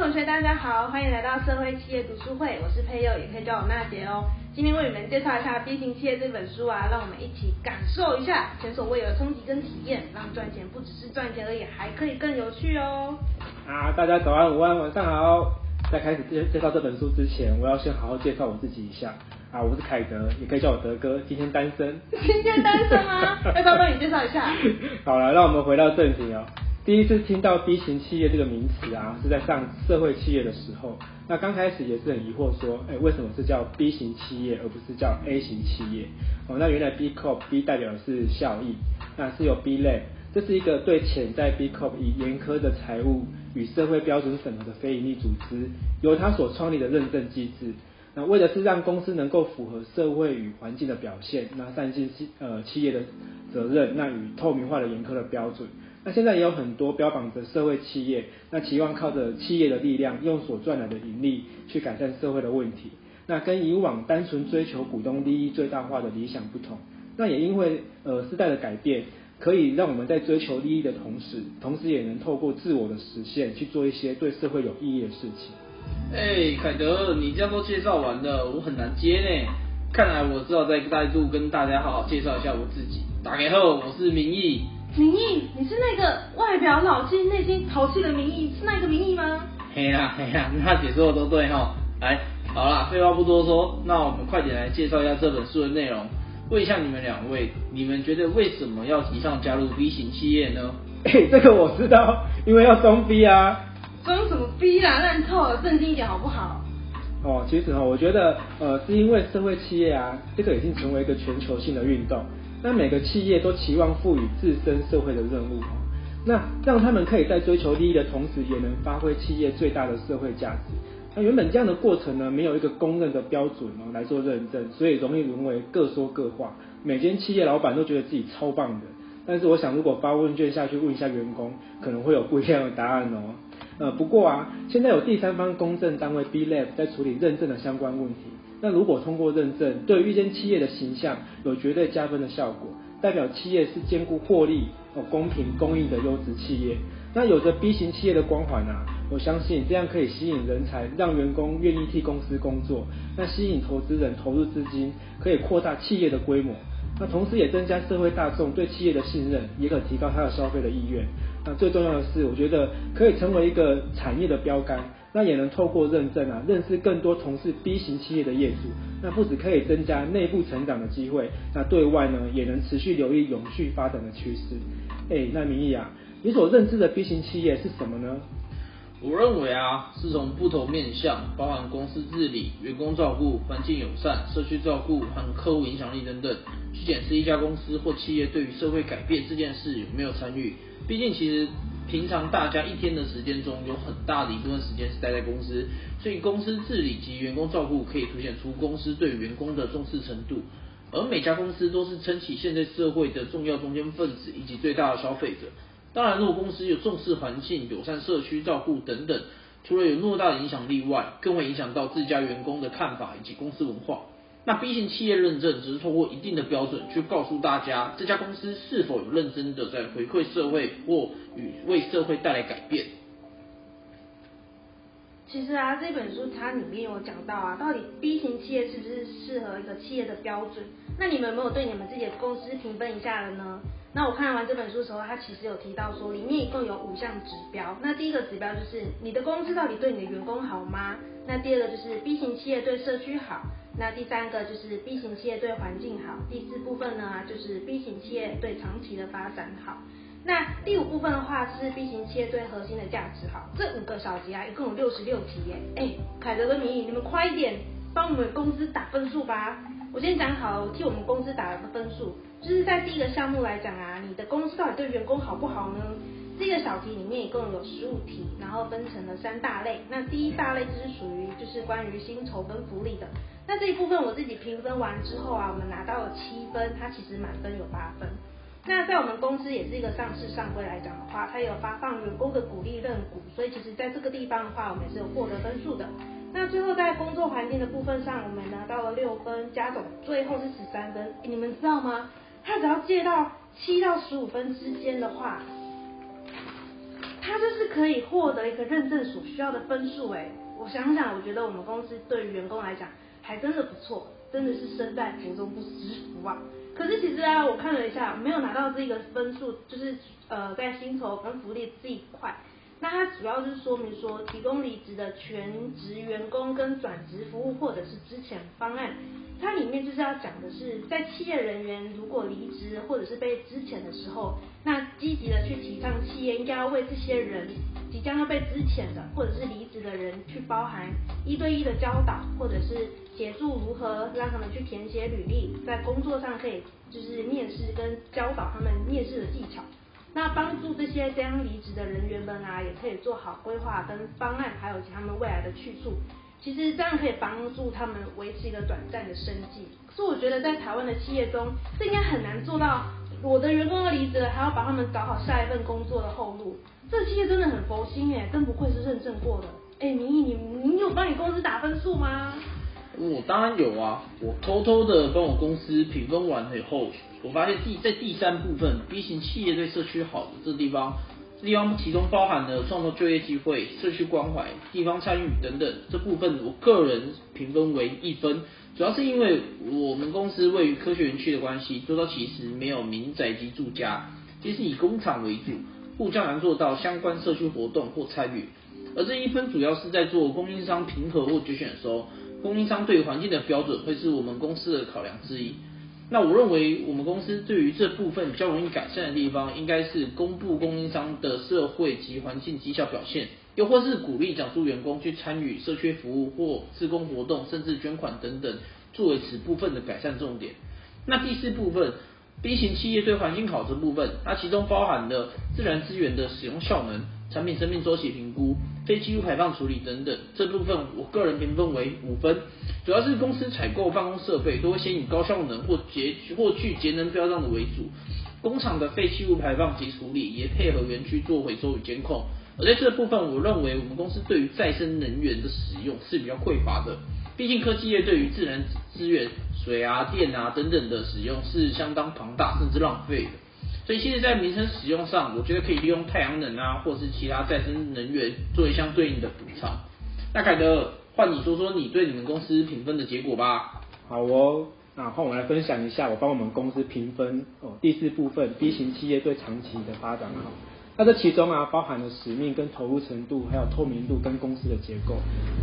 同学，大家好，欢迎来到社会企业读书会，我是佩佑，也可以叫我娜姐哦。今天为你们介绍一下《B 型企业》这本书啊，让我们一起感受一下前所未有的冲击跟体验，让赚钱不只是赚钱而已，还可以更有趣哦。啊，大家早安、午安、晚上好。在开始介介绍这本书之前，我要先好好介绍我自己一下。啊，我是凯德，也可以叫我德哥，今天单身。今天单身吗？要不要帮你介绍一下？好了，让我们回到正题哦。第一次听到 B 型企业这个名词啊，是在上社会企业的时候。那刚开始也是很疑惑，说，哎，为什么是叫 B 型企业，而不是叫 A 型企业？哦，那原来 B Corp B 代表的是效益，那是有 B Lab，这是一个对潜在 B Corp 以严苛的财务与社会标准审核的非营利组织，由他所创立的认证机制。那为的是让公司能够符合社会与环境的表现，那善尽企呃企业的责任，那与透明化的严苛的标准。那现在也有很多标榜着社会企业，那期望靠着企业的力量，用所赚来的盈利去改善社会的问题。那跟以往单纯追求股东利益最大化的理想不同，那也因为呃时代的改变，可以让我们在追求利益的同时，同时也能透过自我的实现去做一些对社会有意义的事情。哎，凯德，你这样都介绍完了，我很难接呢。看来我只好再再度跟大家好好介绍一下我自己。打开后，我是明义。明义，你是那个外表老气、内心淘气的明义，是那个明义吗？嘿呀嘿呀，那解说的都对哈。来，好啦，废话不多说，那我们快点来介绍一下这本书的内容。问一下你们两位，你们觉得为什么要提倡加入 B 型企业呢？哎，这个我知道，因为要装逼啊。装什么逼啦，烂透了，正经一点好不好？哦，其实哈，我觉得呃，是因为社会企业啊，这个已经成为一个全球性的运动。那每个企业都期望赋予自身社会的任务，那让他们可以在追求利益的同时，也能发挥企业最大的社会价值。那原本这样的过程呢，没有一个公认的标准哦来做认证，所以容易沦为各说各话。每间企业老板都觉得自己超棒的，但是我想如果发问卷下去问一下员工，可能会有不一样的答案哦。呃，不过啊，现在有第三方公证单位 B Lab 在处理认证的相关问题。那如果通过认证，对于一间企业的形象有绝对加分的效果，代表企业是兼顾获利、哦公平、公益的优质企业。那有着 B 型企业的光环啊，我相信这样可以吸引人才，让员工愿意替公司工作。那吸引投资人投入资金，可以扩大企业的规模。那同时也增加社会大众对企业的信任，也可提高他的消费的意愿。那最重要的是，我觉得可以成为一个产业的标杆。那也能透过认证啊，认识更多从事 B 型企业的业主。那不止可以增加内部成长的机会，那对外呢，也能持续留意永续发展的趋势。哎，那明义啊，你所认知的 B 型企业是什么呢？我认为啊，是从不同面向，包含公司治理、员工照顾、环境友善、社区照顾和客户影响力等等，去检视一家公司或企业对于社会改变这件事有没有参与。毕竟其实。平常大家一天的时间中，有很大的一部分时间是待在公司，所以公司治理及员工照顾可以凸显出公司对员工的重视程度。而每家公司都是撑起现在社会的重要中间分子以及最大的消费者。当然，如果公司有重视环境、友善社区照顾等等，除了有偌大的影响力外，更会影响到自家员工的看法以及公司文化。那 B 型企业认证只是通过一定的标准去告诉大家这家公司是否有认真的在回馈社会或与为社会带来改变。其实啊，这本书它里面有讲到啊，到底 B 型企业是不是适合一个企业的标准？那你们有没有对你们自己的公司评分一下了呢？那我看完这本书的时候，它其实有提到说，里面一共有五项指标。那第一个指标就是你的公司到底对你的员工好吗？那第二个就是 B 型企业对社区好。那第三个就是 B 型企业对环境好，第四部分呢就是 B 型企业对长期的发展好。那第五部分的话是 B 型企业对核心的价值好。这五个小节啊，一共有六十六题耶。哎，凯德跟米米，你们快一点帮我们公司打分数吧。我先讲好，替我们公司打了个分数，就是在第一个项目来讲啊，你的公司到底对员工好不好呢？这个小题里面一共有十五题，然后分成了三大类。那第一大类就是属于就是关于薪酬跟福利的。那这一部分我自己评分完之后啊，我们拿到了七分，它其实满分有八分。那在我们公司也是一个上市上规来讲的话，它有发放员工的鼓励认股，所以其实在这个地方的话，我们也是有获得分数的。那最后在工作环境的部分上，我们拿到了六分，加总最后是十三分。你们知道吗？它只要借到七到十五分之间的话，他就是可以获得一个认证所需要的分数哎。我想想，我觉得我们公司对于员工来讲还真的不错，真的是身在福中不知福啊。可是其实啊，我看了一下，没有拿到这个分数，就是呃在薪酬跟福利这一块。那它主要是说明说，提供离职的全职员工跟转职服务，或者是之前方案，它里面就是要讲的是，在企业人员如果离职或者是被资遣的时候，那积极的去提倡企业应该要为这些人即将要被资遣的或者是离职的人，去包含一对一的教导，或者是协助如何让他们去填写履历，在工作上可以就是面试跟教导他们面试的技巧。那帮助这些将离职的人员们啊，也可以做好规划跟方案，还有他们未来的去处。其实这样可以帮助他们维持一个短暂的生计。可是我觉得在台湾的企业中，这应该很难做到。我的员工要离职了，还要把他们找好下一份工作的后路。这企业真的很佛心哎，真不愧是认证过的。哎，明义，你你有帮你公司打分数吗？我当然有啊，我偷偷的帮我公司评分完以后，我发现第在第三部分 B 型企业对社区好的这地方，这地方其中包含了创造就业机会、社区关怀、地方参与等等这部分，我个人评分为一分，主要是因为我们公司位于科学园区的关系，做到其实没有民宅及住家，其实以工厂为主，不较难做到相关社区活动或参与，而这一分主要是在做供应商评核或决选的时候。供应商对环境的标准会是我们公司的考量之一。那我认为我们公司对于这部分比较容易改善的地方，应该是公布供应商的社会及环境绩效表现，又或是鼓励讲述员工去参与社区服务或自工活动，甚至捐款等等，作为此部分的改善重点。那第四部分，B 型企业对环境考核部分，它其中包含了自然资源的使用效能。产品生命周期评估、废弃物排放处理等等，这部分我个人评分为五分。主要是公司采购办公设备都会先以高效能或节或具节能标的为主，工厂的废弃物排放及处理也配合园区做回收与监控。而在这部分，我认为我们公司对于再生能源的使用是比较匮乏的，毕竟科技业对于自然资源、水啊、电啊等等的使用是相当庞大甚至浪费的。所以，其实，在民生使用上，我觉得可以利用太阳能啊，或是其他再生能源作为相对应的补偿。那凯德，换你说说你对你们公司评分的结果吧。好哦，那换我来分享一下我帮我们公司评分哦。第四部分，B 型企业对长期的发展好。那这其中啊，包含了使命跟投入程度，还有透明度跟公司的结构。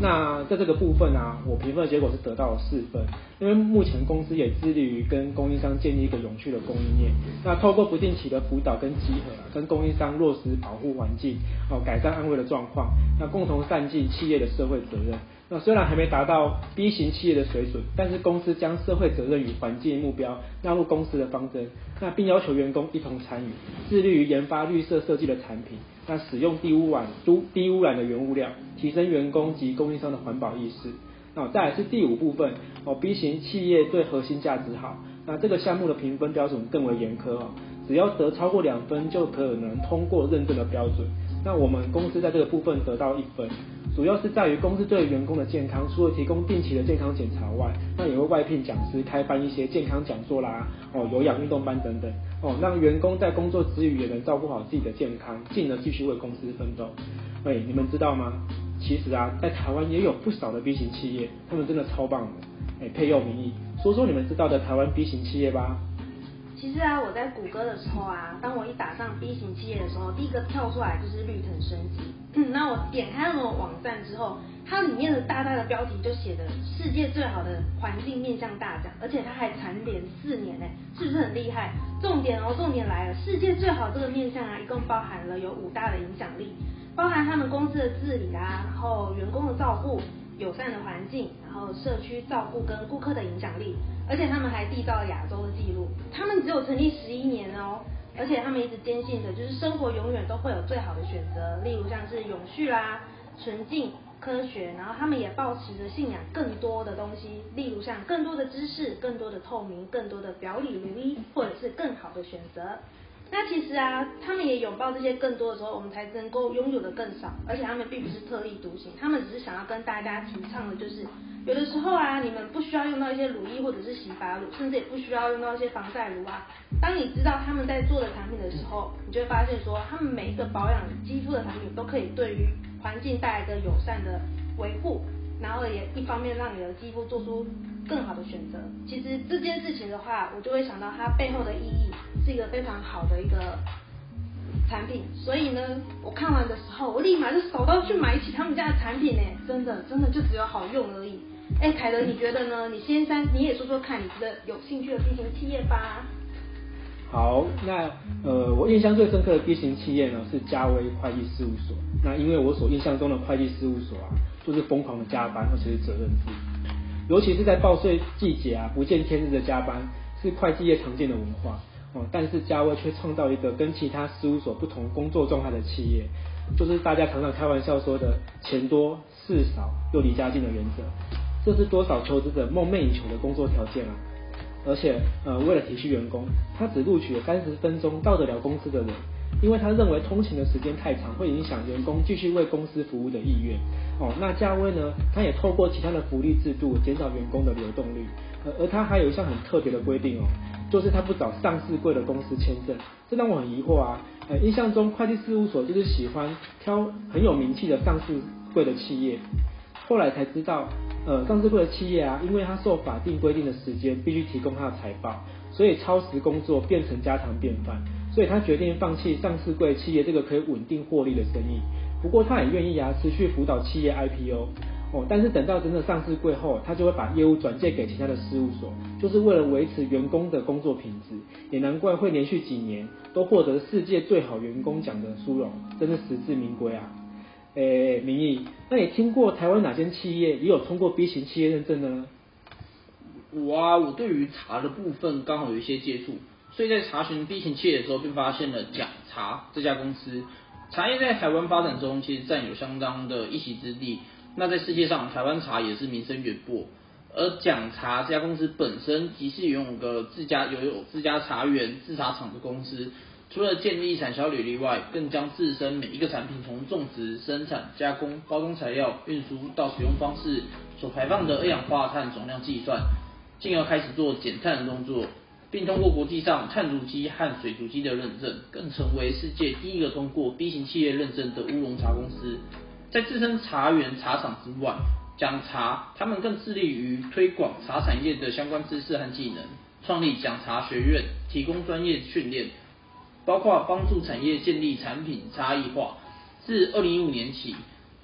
那在这个部分啊，我评分的结果是得到了四分，因为目前公司也致力于跟供应商建立一个永续的供应链。那透过不定期的辅导跟集合，跟供应商落实保护环境，哦，改善安危的状况，那共同善尽企业的社会责任。那虽然还没达到 B 型企业的水准，但是公司将社会责任与环境目标纳入公司的方针，那并要求员工一同参与，致力于研发绿色设计的产品，那使用低污染、低低污染的原物料，提升员工及供应商的环保意识。那再来是第五部分哦，B 型企业对核心价值好，那这个项目的评分标准更为严苛哦，只要得超过两分就可能通过认证的标准。那我们公司在这个部分得到一分。主要是在于公司对员工的健康，除了提供定期的健康检查外，那也会外聘讲师开办一些健康讲座啦，哦，有氧运动班等等，哦，让员工在工作之余也能照顾好自己的健康，进而继续为公司奋斗。哎，你们知道吗？其实啊，在台湾也有不少的 B 型企业，他们真的超棒的。哎，配用名义，说说你们知道的台湾 B 型企业吧。其实啊，我在谷歌的时候啊，当我一打上 B 型企业的时候，第一个跳出来就是绿藤生机。那我点开那个网站之后，它里面的大大的标题就写的世界最好的环境面向大奖，而且它还蝉联四年呢，是不是很厉害？重点哦，重点来了，世界最好这个面向啊，一共包含了有五大的影响力，包含他们公司的治理啊，然后员工的照顾。友善的环境，然后社区照顾跟顾客的影响力，而且他们还缔造了亚洲的纪录。他们只有成立十一年哦，而且他们一直坚信的就是生活永远都会有最好的选择，例如像是永续啦、纯净、科学，然后他们也保持着信仰更多的东西，例如像更多的知识、更多的透明、更多的表里如一，或者是更好的选择。那其实啊，他们也拥抱这些更多的时候，我们才能够拥有的更少。而且他们并不是特立独行，他们只是想要跟大家提倡的，就是有的时候啊，你们不需要用到一些乳液或者是洗发乳，甚至也不需要用到一些防晒乳啊，当你知道他们在做的产品的时候，你就会发现说，他们每一个保养肌肤的产品都可以对于环境带来一个友善的维护，然后也一方面让你的肌肤做出更好的选择。其实这件事情的话，我就会想到它背后的意义是一个非常好的一个产品。所以呢，我看完的时候，我立马就手到去买起他们家的产品呢，真的真的就只有好用而已。哎，凯德，你觉得呢？你先生你也说说看，你觉得有兴趣的 B 型企业吧？好，那呃，我印象最深刻的 B 型企业呢是嘉威会计事务所。那因为我所印象中的会计事务所啊，就是疯狂的加班，而且是责任制，尤其是在报税季节啊，不见天日的加班是会计业常见的文化但是嘉威却创造一个跟其他事务所不同工作状态的企业，就是大家常常开玩笑说的钱多事少又离家近的原则，这是多少求职者梦寐以求的工作条件啊！而且，呃，为了体恤员工，他只录取了三十分钟到得了公司的人，因为他认为通勤的时间太长，会影响员工继续为公司服务的意愿。哦，那嘉威呢？他也透过其他的福利制度减少员工的流动率，而而他还有一项很特别的规定哦，就是他不找上市贵的公司签证，这让我很疑惑啊。呃，印象中会计事务所就是喜欢挑很有名气的上市贵的企业，后来才知道。呃，上市贵的企业啊，因为他受法定规定的时间必须提供他的财报，所以超时工作变成家常便饭，所以他决定放弃上市贵企业这个可以稳定获利的生意。不过他也愿意啊，持续辅导企业 IPO 哦。但是等到真的上市柜后，他就会把业务转借给其他的事务所，就是为了维持员工的工作品质。也难怪会连续几年都获得世界最好员工奖的殊荣，真的实至名归啊。诶，明义，那你听过台湾哪间企业也有通过 B 型企业认证呢？我啊，我对于茶的部分刚好有一些接触，所以在查询 B 型企业的时候，便发现了假茶这家公司。茶叶在台湾发展中，其实占有相当的一席之地。那在世界上，台湾茶也是名声远播。而奖茶这家公司本身，即是拥有个自家拥有自家茶园、制茶厂的公司。除了建立产销履历外，更将自身每一个产品从种植、生产、加工、包装材料、运输到使用方式所排放的二氧化碳总量计算，进而开始做减碳的动作，并通过国际上碳足迹和水足迹的认证，更成为世界第一个通过 B 型企业认证的乌龙茶公司。在自身茶园、茶厂之外，讲茶，他们更致力于推广茶产业的相关知识和技能，创立讲茶学院，提供专业训练。包括帮助产业建立产品差异化。自二零一五年起，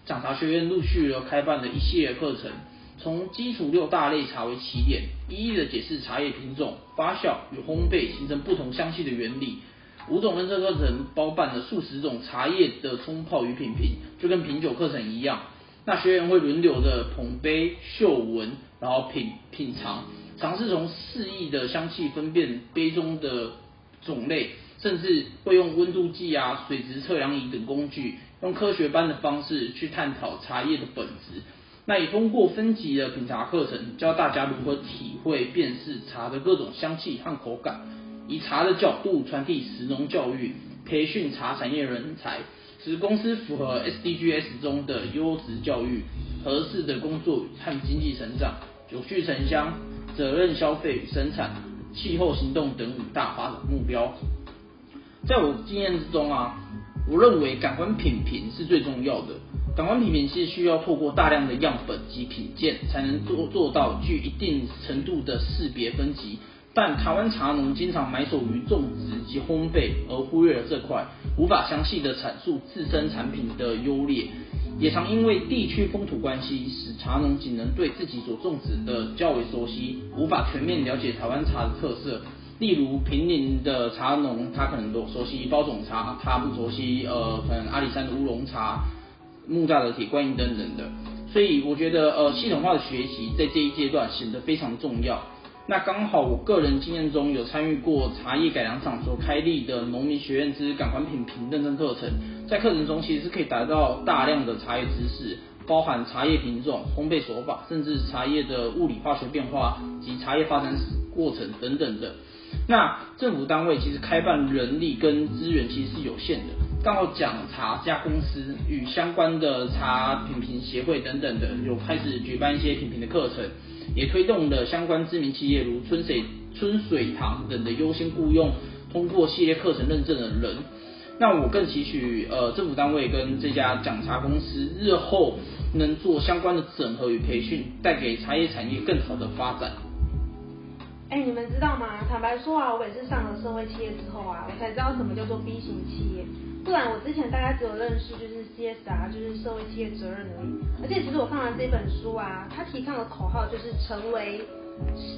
讲茶学院陆续了开办了一系列课程，从基础六大类茶为起点，一一的解释茶叶品种、发酵与烘焙形成不同香气的原理。五种认证课程包办了数十种茶叶的冲泡与品评，就跟品酒课程一样。那学员会轮流的捧杯、嗅闻，然后品品尝，尝试从四亿的香气分辨杯中的种类。甚至会用温度计啊、水质测量仪等工具，用科学般的方式去探讨茶叶的本质。那也通过分级的品茶课程，教大家如何体会、辨识茶的各种香气和口感，以茶的角度传递食农教育，培训茶产业人才，使公司符合 SDGs 中的优质教育、合适的工作和经济成长、有序城乡、责任消费与生产、气候行动等五大发展目标。在我经验之中啊，我认为感官品评是最重要的。感官品评是需要透过大量的样本及品鉴，才能做做到具一定程度的识别分级。但台湾茶农经常埋首于种植及烘焙，而忽略了这块，无法详细的阐述自身产品的优劣，也常因为地区风土关系，使茶农仅能对自己所种植的较为熟悉，无法全面了解台湾茶的特色。例如平林的茶农，他可能都熟悉包种茶，他不熟悉呃，可能阿里山的乌龙茶、木栅的铁观音等等的。所以我觉得呃，系统化的学习在这一阶段显得非常重要。那刚好我个人经验中有参与过茶叶改良厂所开立的农民学院之感官品评认证课程，在课程中其实是可以达到大量的茶叶知识，包含茶叶品种、烘焙手法，甚至茶叶的物理化学变化及茶叶发展史过程等等的。那政府单位其实开办人力跟资源其实是有限的，刚好讲茶这家公司与相关的茶品评协会等等的有开始举办一些品评的课程，也推动了相关知名企业如春水春水堂等的优先雇佣通过系列课程认证的人。那我更期许呃政府单位跟这家讲茶公司日后能做相关的整合与培训，带给茶叶产业更好的发展。哎，你们知道吗？坦白说啊，我也是上了社会企业之后啊，我才知道什么叫做 B 型企业。不然我之前大概只有认识就是 CSR，就是社会企业责任而已。而且其实我看完这本书啊，它提倡的口号就是成为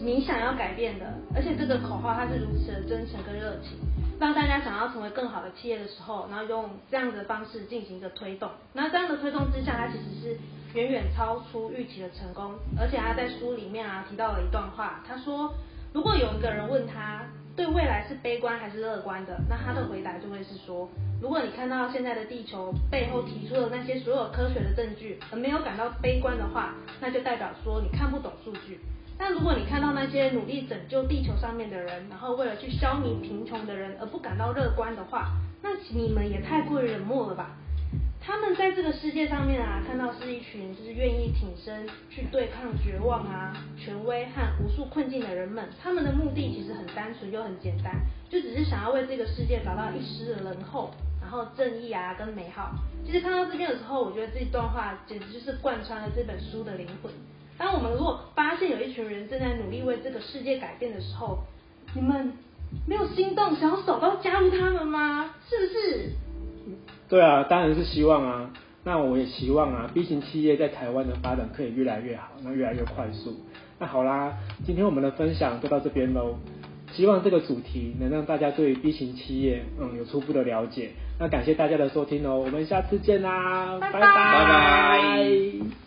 你想要改变的，而且这个口号它是如此的真诚跟热情，让大家想要成为更好的企业的时候，然后用这样的方式进行一个推动。那这样的推动之下，它其实是远远超出预期的成功。而且他在书里面啊提到了一段话，他说。如果有一个人问他对未来是悲观还是乐观的，那他的回答就会是说：如果你看到现在的地球背后提出的那些所有科学的证据，而没有感到悲观的话，那就代表说你看不懂数据。但如果你看到那些努力拯救地球上面的人，然后为了去消弭贫穷的人而不感到乐观的话，那你们也太过于冷漠了吧？他们在这个世界上面啊，看到是一群就是愿意挺身去对抗绝望啊、权威和无数困境的人们。他们的目的其实很单纯又很简单，就只是想要为这个世界找到一丝的仁厚，然后正义啊跟美好。其实看到这边的时候，我觉得这段话简直就是贯穿了这本书的灵魂。当我们如果发现有一群人正在努力为这个世界改变的时候，你们没有心动，想要手到加入他们吗？是不是？对啊，当然是希望啊。那我也希望啊，B 型企业在台湾的发展可以越来越好，那越来越快速。那好啦，今天我们的分享就到这边喽。希望这个主题能让大家对 B 型企业嗯有初步的了解。那感谢大家的收听哦，我们下次见啦，拜拜。